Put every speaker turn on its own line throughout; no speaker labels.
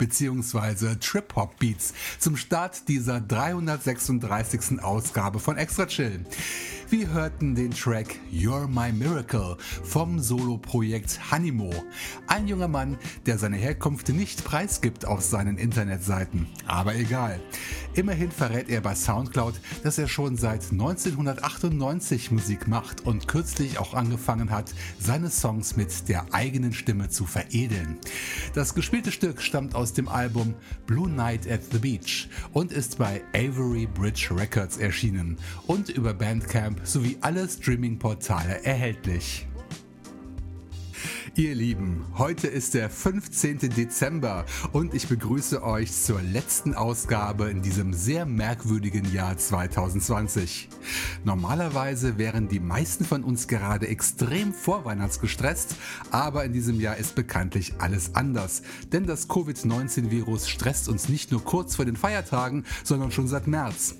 Bzw. Trip-Hop-Beats zum Start dieser 336. Ausgabe von Extra Chill. Wir hörten den Track You're My Miracle vom Solo-Projekt Hanimo. Ein junger Mann, der seine Herkunft nicht preisgibt auf seinen Internetseiten. Aber egal. Immerhin verrät er bei Soundcloud, dass er schon seit 1998 Musik macht und kürzlich auch angefangen hat, seine Songs mit der eigenen Stimme zu veredeln. Das gespielte Stück stammt aus dem Album Blue Night at the Beach und ist bei Avery Bridge Records erschienen und über Bandcamp sowie alle Streaming-Portale erhältlich. Ihr Lieben, heute ist der 15. Dezember und ich begrüße euch zur letzten Ausgabe in diesem sehr merkwürdigen Jahr 2020. Normalerweise wären die meisten von uns gerade extrem vorweihnachtsgestresst, aber in diesem Jahr ist bekanntlich alles anders, denn das Covid-19-Virus stresst uns nicht nur kurz vor den Feiertagen, sondern schon seit März.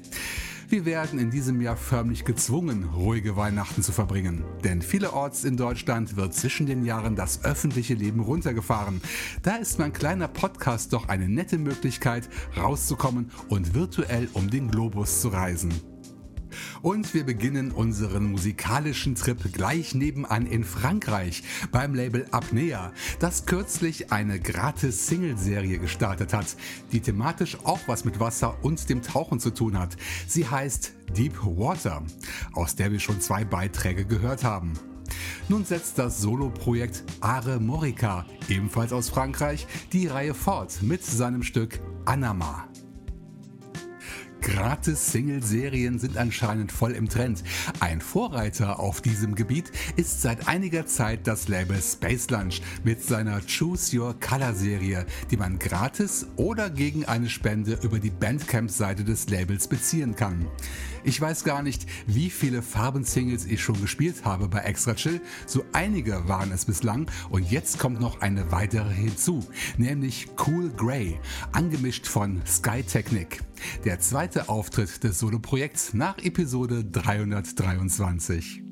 Wir werden in diesem Jahr förmlich gezwungen, ruhige Weihnachten zu verbringen. Denn vielerorts in Deutschland wird zwischen den Jahren das öffentliche Leben runtergefahren. Da ist mein kleiner Podcast doch eine nette Möglichkeit, rauszukommen und virtuell um den Globus zu reisen. Und wir beginnen unseren musikalischen Trip gleich nebenan in Frankreich beim Label Apnea, das kürzlich eine gratis Single-Serie gestartet hat, die thematisch auch was mit Wasser und dem Tauchen zu tun hat. Sie heißt Deep Water, aus der wir schon zwei Beiträge gehört haben. Nun setzt das Solo-Projekt Are Morica, ebenfalls aus Frankreich, die Reihe fort mit seinem Stück Anama. Gratis-Single-Serien sind anscheinend voll im Trend. Ein Vorreiter auf diesem Gebiet ist seit einiger Zeit das Label Space Lunch mit seiner Choose Your Color Serie, die man gratis oder gegen eine Spende über die Bandcamp-Seite des Labels beziehen kann. Ich weiß gar nicht, wie viele Farben-Singles ich schon gespielt habe bei Extra Chill, so einige waren es bislang und jetzt kommt noch eine weitere hinzu, nämlich Cool Grey, angemischt von Sky Technic. Der zweite Auftritt des Solo-Projekts nach Episode 323.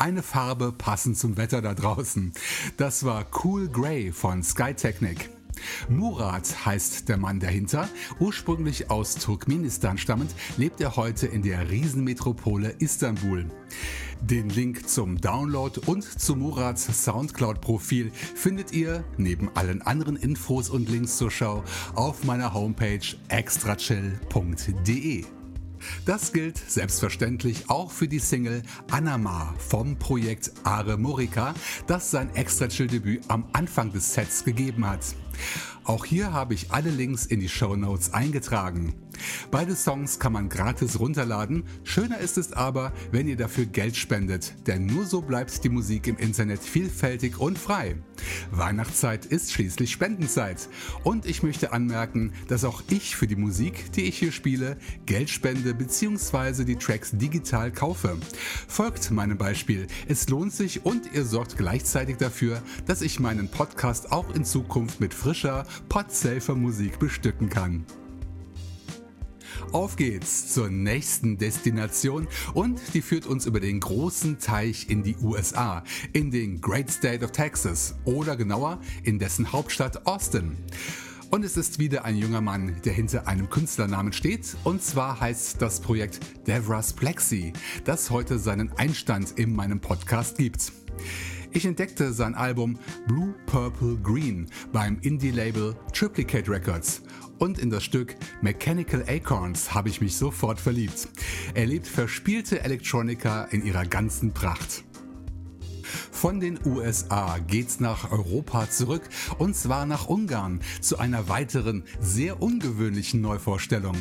Eine Farbe passend zum Wetter da draußen. Das war Cool Grey von Skytechnic. Murat heißt der Mann dahinter. Ursprünglich aus Turkmenistan stammend, lebt er heute in der Riesenmetropole Istanbul. Den Link zum Download und zu Murats Soundcloud-Profil findet ihr neben allen anderen Infos und Links zur Show auf meiner Homepage extrachill.de. Das gilt selbstverständlich auch für die Single Anama vom Projekt Are Morika, das sein Extra Debüt am Anfang des Sets gegeben hat. Auch hier habe ich alle Links in die Show Notes eingetragen. Beide Songs kann man gratis runterladen. Schöner ist es aber, wenn ihr dafür Geld spendet, denn nur so bleibt die Musik im Internet vielfältig und frei. Weihnachtszeit ist schließlich Spendenzeit. Und ich möchte anmerken, dass auch ich für die Musik, die ich hier spiele, Geld spende bzw. die Tracks digital kaufe. Folgt meinem Beispiel. Es lohnt sich und ihr sorgt gleichzeitig dafür, dass ich meinen Podcast auch in Zukunft mit frischer, podsafer Musik bestücken kann. Auf geht's zur nächsten Destination und die führt uns über den großen Teich in die USA, in den Great State of Texas oder genauer in dessen Hauptstadt Austin. Und es ist wieder ein junger Mann, der hinter einem Künstlernamen steht. Und zwar heißt das Projekt Devras Plexi, das heute seinen Einstand in meinem Podcast gibt. Ich entdeckte sein Album Blue Purple Green beim Indie-Label Triplicate Records und in das Stück Mechanical Acorns habe ich mich sofort verliebt. Er lebt verspielte Elektronika in ihrer ganzen Pracht. Von den USA geht's nach Europa zurück und zwar nach Ungarn zu einer weiteren, sehr ungewöhnlichen Neuvorstellung.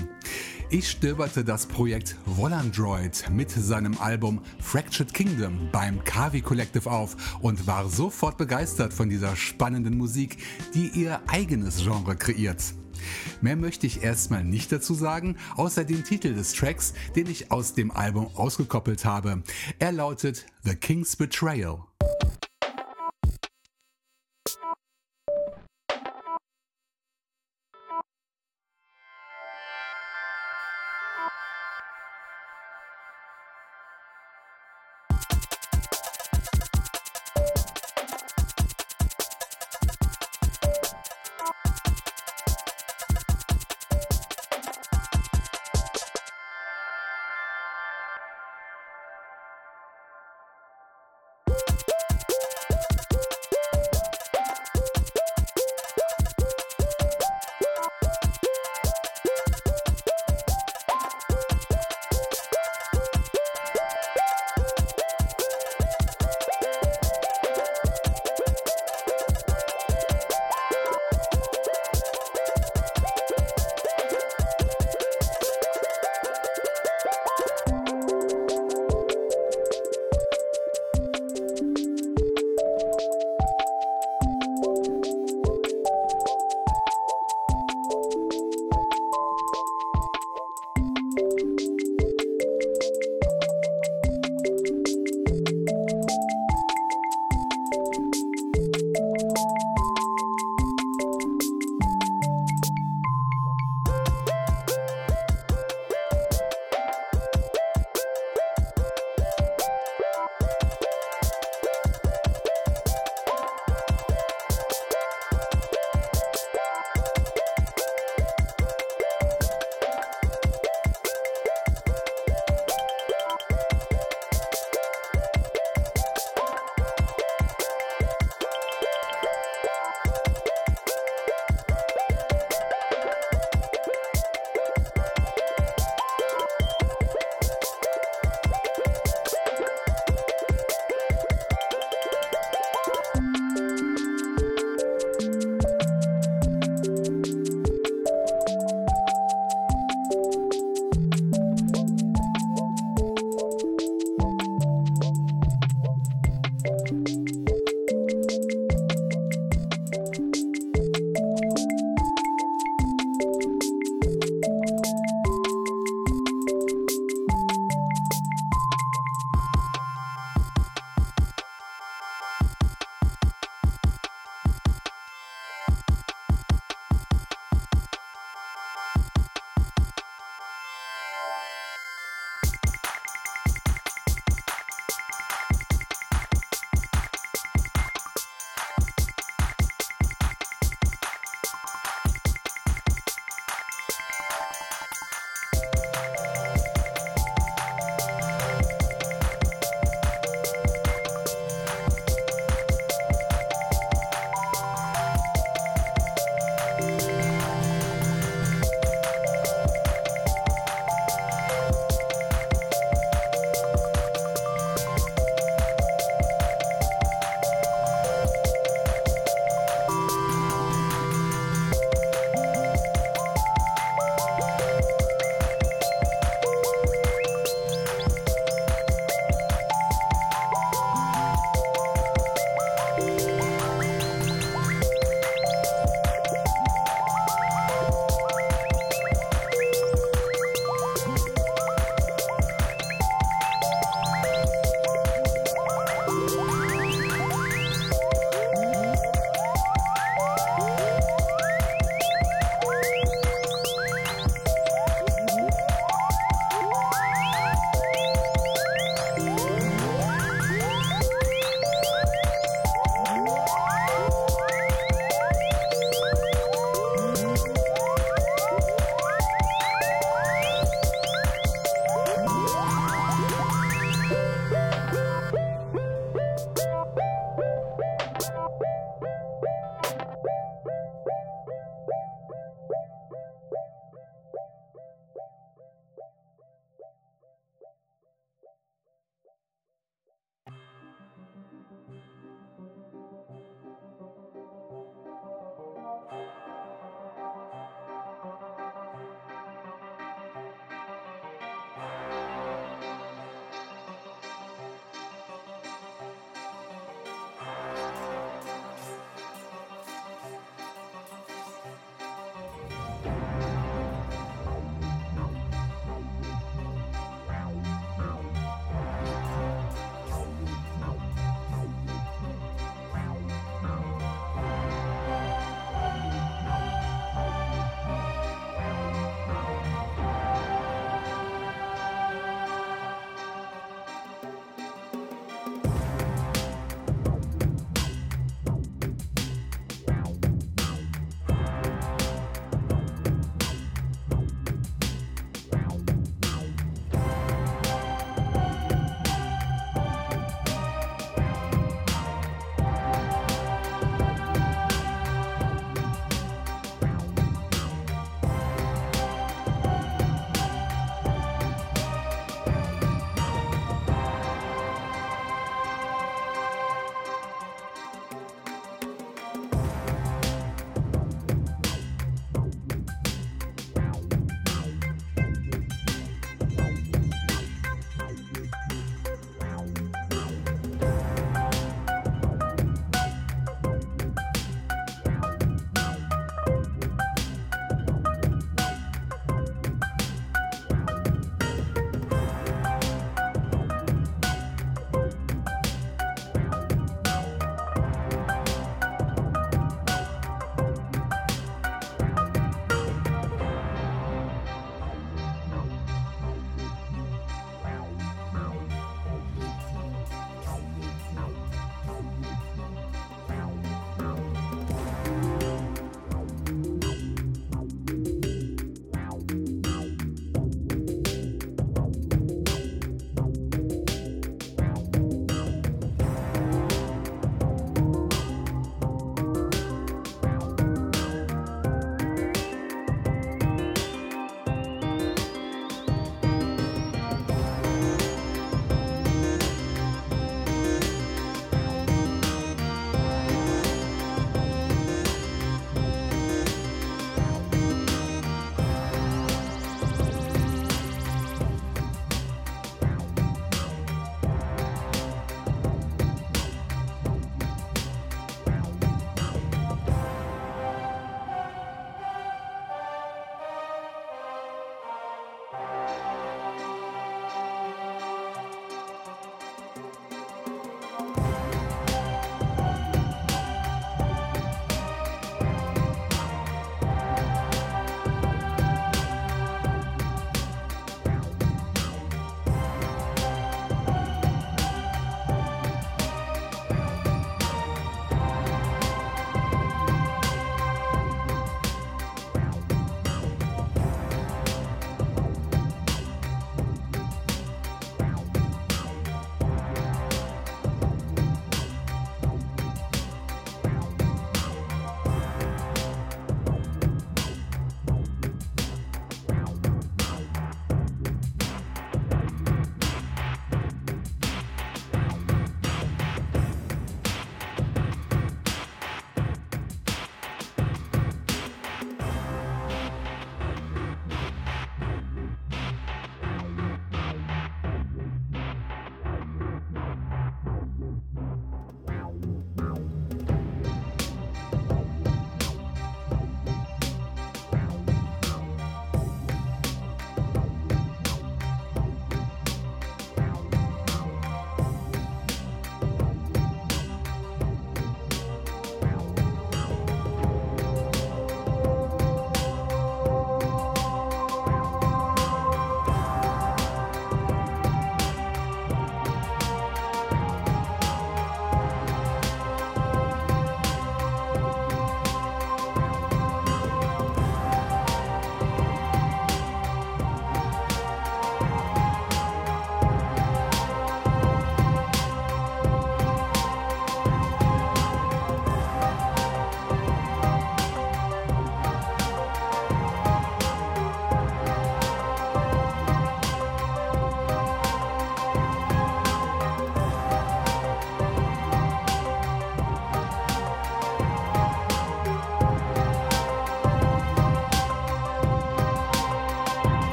Ich stöberte das Projekt Volandroid mit seinem Album Fractured Kingdom beim Kavi Collective auf und war sofort begeistert von dieser spannenden Musik, die ihr eigenes Genre kreiert. Mehr möchte ich erstmal nicht dazu sagen, außer den Titel des Tracks, den ich aus dem Album ausgekoppelt habe. Er lautet The King's Betrayal.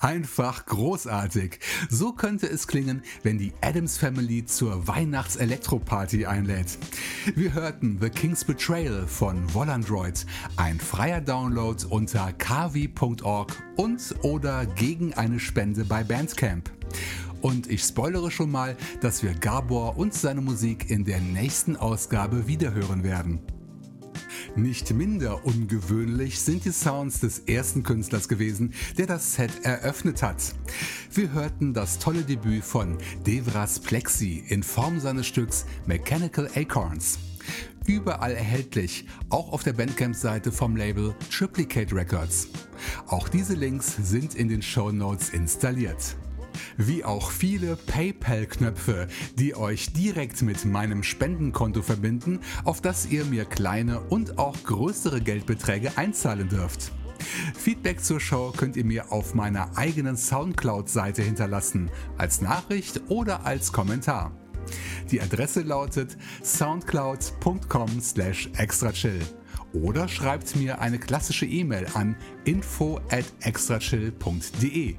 Einfach großartig. So könnte es klingen, wenn die Adams Family zur Weihnachts-Elektroparty einlädt. Wir hörten The King's Betrayal von Volandroid, ein freier Download unter kavi.org und oder gegen eine Spende bei Bandcamp. Und ich spoilere schon mal, dass wir Gabor und seine Musik in der nächsten Ausgabe wiederhören werden. Nicht minder ungewöhnlich sind die Sounds des ersten Künstlers gewesen, der das Set eröffnet hat. Wir hörten das tolle Debüt von Devras Plexi in Form seines Stücks Mechanical Acorns. Überall erhältlich, auch auf der Bandcamp-Seite vom Label Triplicate Records. Auch diese Links sind in den Show Notes installiert wie auch viele PayPal-Knöpfe, die euch direkt mit meinem Spendenkonto verbinden, auf das ihr mir kleine und auch größere Geldbeträge einzahlen dürft. Feedback zur Show könnt ihr mir auf meiner eigenen Soundcloud-Seite hinterlassen, als Nachricht oder als Kommentar. Die Adresse lautet soundcloud.com slash extrachill oder schreibt mir eine klassische E-Mail an info at extrachill.de.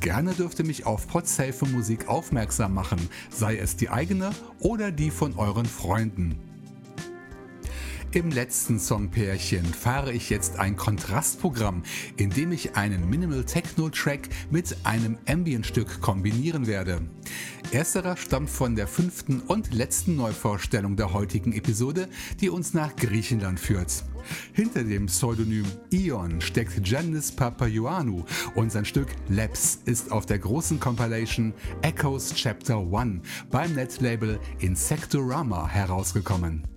Gerne dürft ihr mich auf Podsafe Musik aufmerksam machen, sei es die eigene oder die von euren Freunden. Im letzten Songpärchen fahre ich jetzt ein Kontrastprogramm, in dem ich einen Minimal Techno Track mit einem Ambient Stück kombinieren werde. Ersterer stammt von der fünften und letzten Neuvorstellung der heutigen Episode, die uns nach Griechenland führt. Hinter dem Pseudonym Ion steckt Janis Papaioannou und sein Stück Labs ist auf der großen Compilation Echoes Chapter 1 beim Netlabel Insectorama herausgekommen.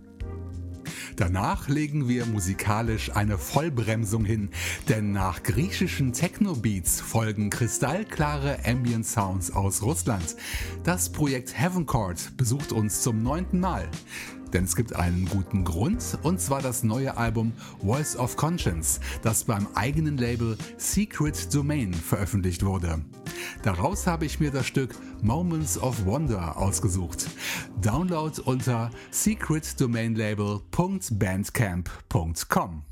Danach legen wir musikalisch eine Vollbremsung hin, denn nach griechischen Techno-Beats folgen kristallklare Ambient Sounds aus Russland. Das Projekt Heaven Court besucht uns zum neunten Mal. Denn es gibt einen guten Grund, und zwar das neue Album Voice of Conscience, das beim eigenen Label Secret Domain veröffentlicht wurde. Daraus habe ich mir das Stück Moments of Wonder ausgesucht. Download unter secretdomainlabel.bandcamp.com.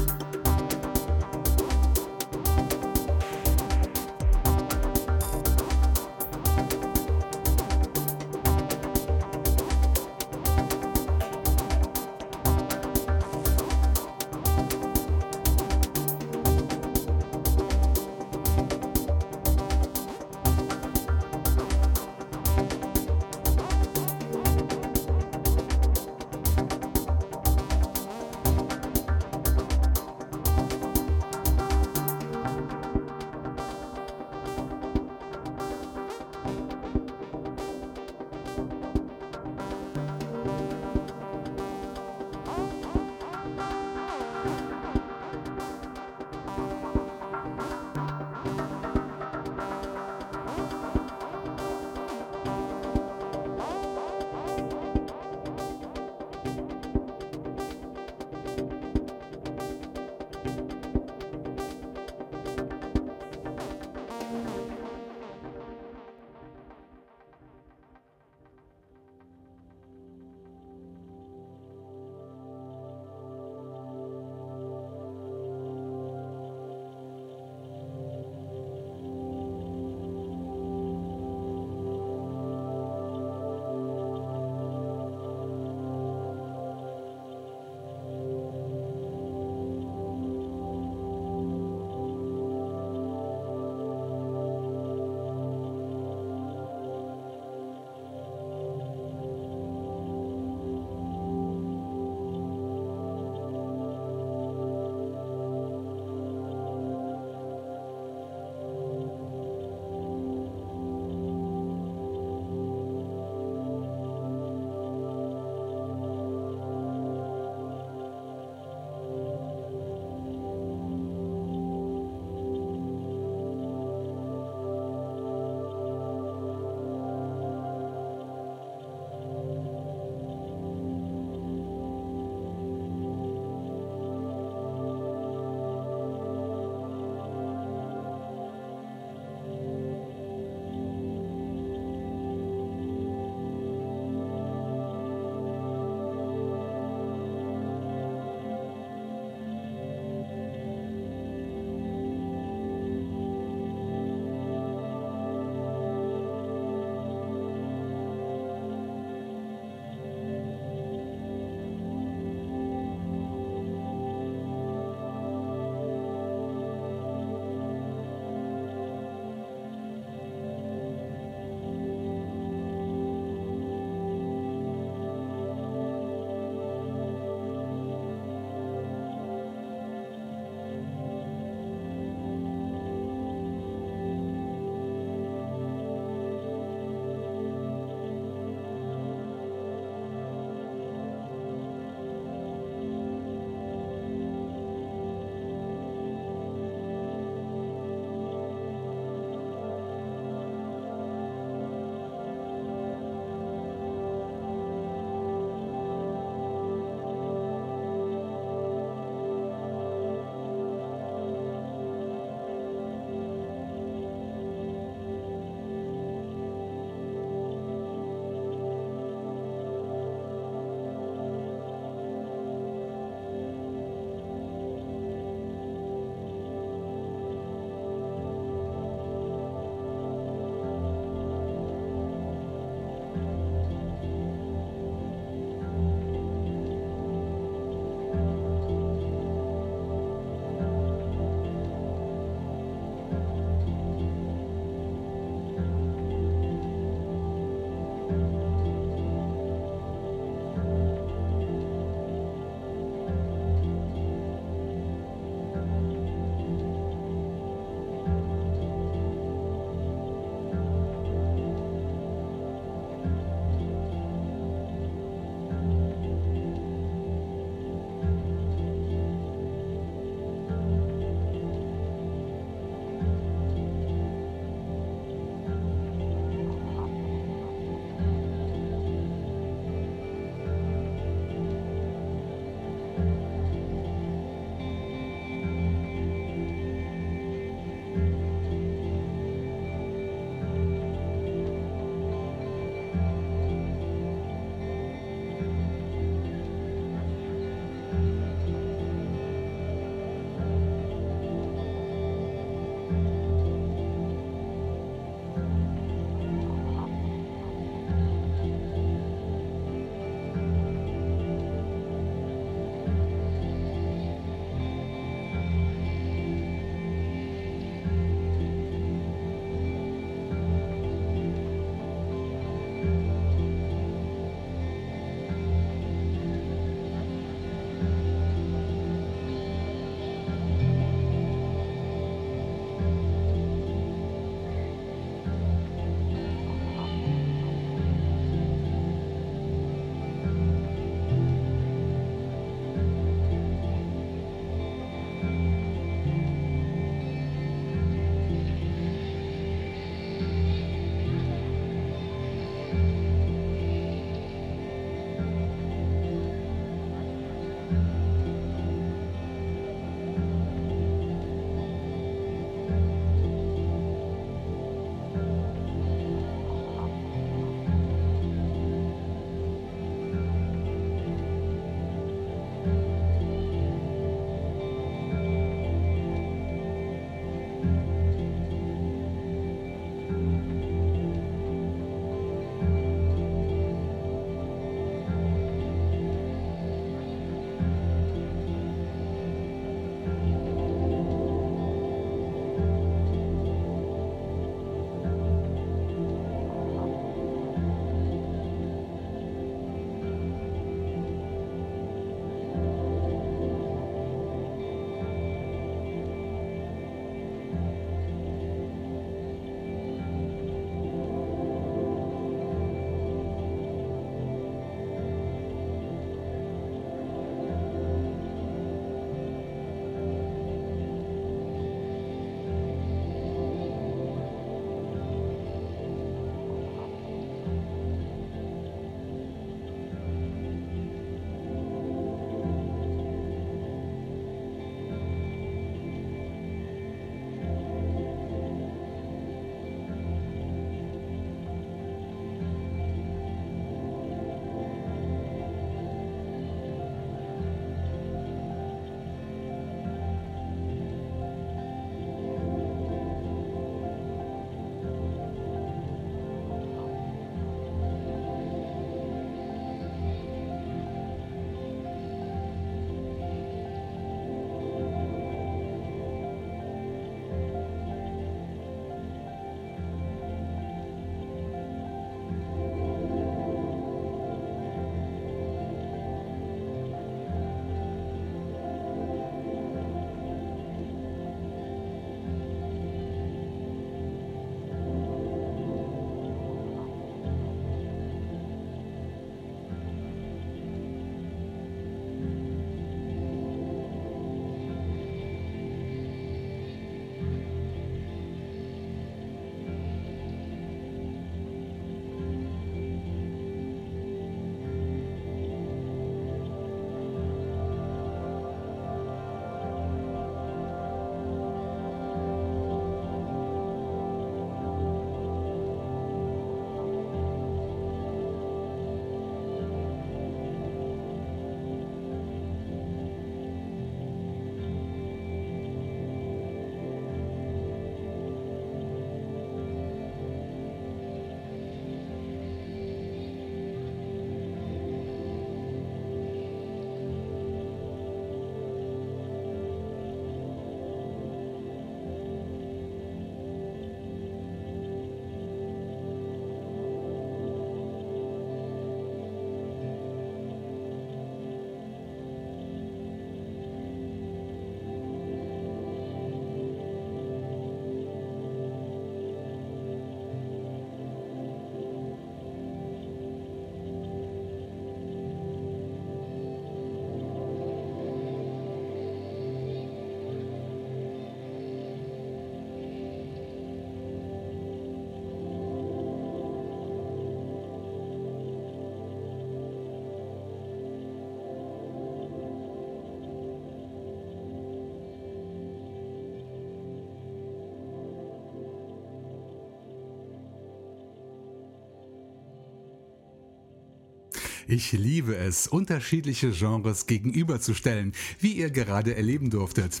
Ich liebe es, unterschiedliche Genres gegenüberzustellen, wie ihr gerade erleben durftet.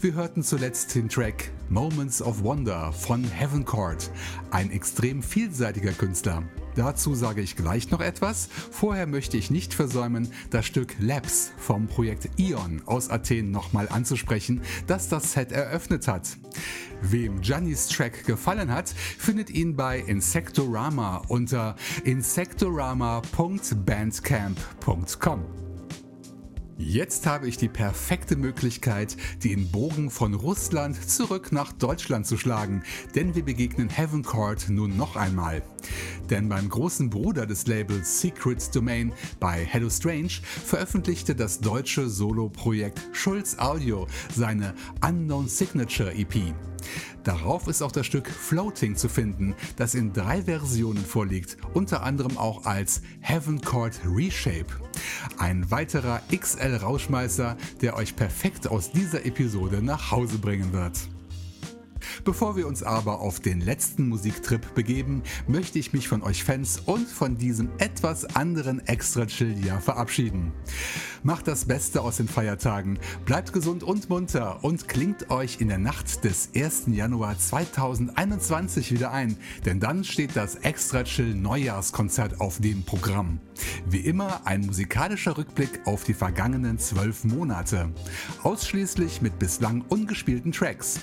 Wir hörten zuletzt den Track Moments of Wonder von Heaven Court, ein extrem vielseitiger Künstler. Dazu sage ich gleich noch etwas. Vorher möchte ich nicht versäumen, das Stück Labs vom Projekt Ion aus Athen nochmal anzusprechen, das das Set eröffnet hat. Wem Giannis Track gefallen hat, findet ihn bei Insectorama unter insectorama.bandcamp.com. Jetzt habe ich die perfekte Möglichkeit, den Bogen von Russland zurück nach Deutschland zu schlagen, denn wir begegnen Heaven Court nun noch einmal. Denn beim großen Bruder des Labels Secret Domain bei Hello Strange veröffentlichte das deutsche Solo-Projekt Schulz Audio seine Unknown Signature EP. Darauf ist auch das Stück Floating zu finden, das in drei Versionen vorliegt, unter anderem auch als Heaven Court Reshape. Ein weiterer XL-Rauschmeißer, der euch perfekt aus dieser Episode nach Hause bringen wird. Bevor wir uns aber auf den letzten Musiktrip begeben, möchte ich mich von euch Fans und von diesem etwas anderen Extra Chill Jahr verabschieden. Macht das Beste aus den Feiertagen, bleibt gesund und munter und klingt euch in der Nacht des 1. Januar 2021 wieder ein, denn dann steht das Extra Chill Neujahrskonzert auf dem Programm. Wie immer ein musikalischer Rückblick auf die vergangenen zwölf Monate. Ausschließlich mit bislang ungespielten Tracks.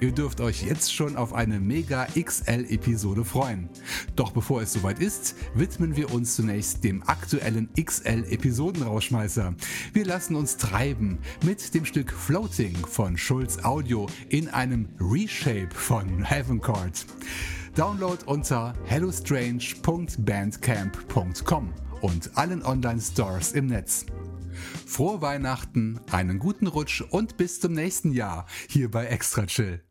Ihr dürft euch jetzt schon auf eine Mega XL-Episode freuen. Doch bevor es soweit ist, widmen wir uns zunächst dem aktuellen XL-Episodenrauschmeißer. Wir lassen uns treiben mit dem Stück Floating von Schulz Audio in einem Reshape von Heaven Court. Download unter hellostrange.bandcamp.com und allen Online-Stores im Netz. Frohe Weihnachten, einen guten Rutsch und bis zum nächsten Jahr hier bei Extra Chill.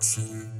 Extra chill.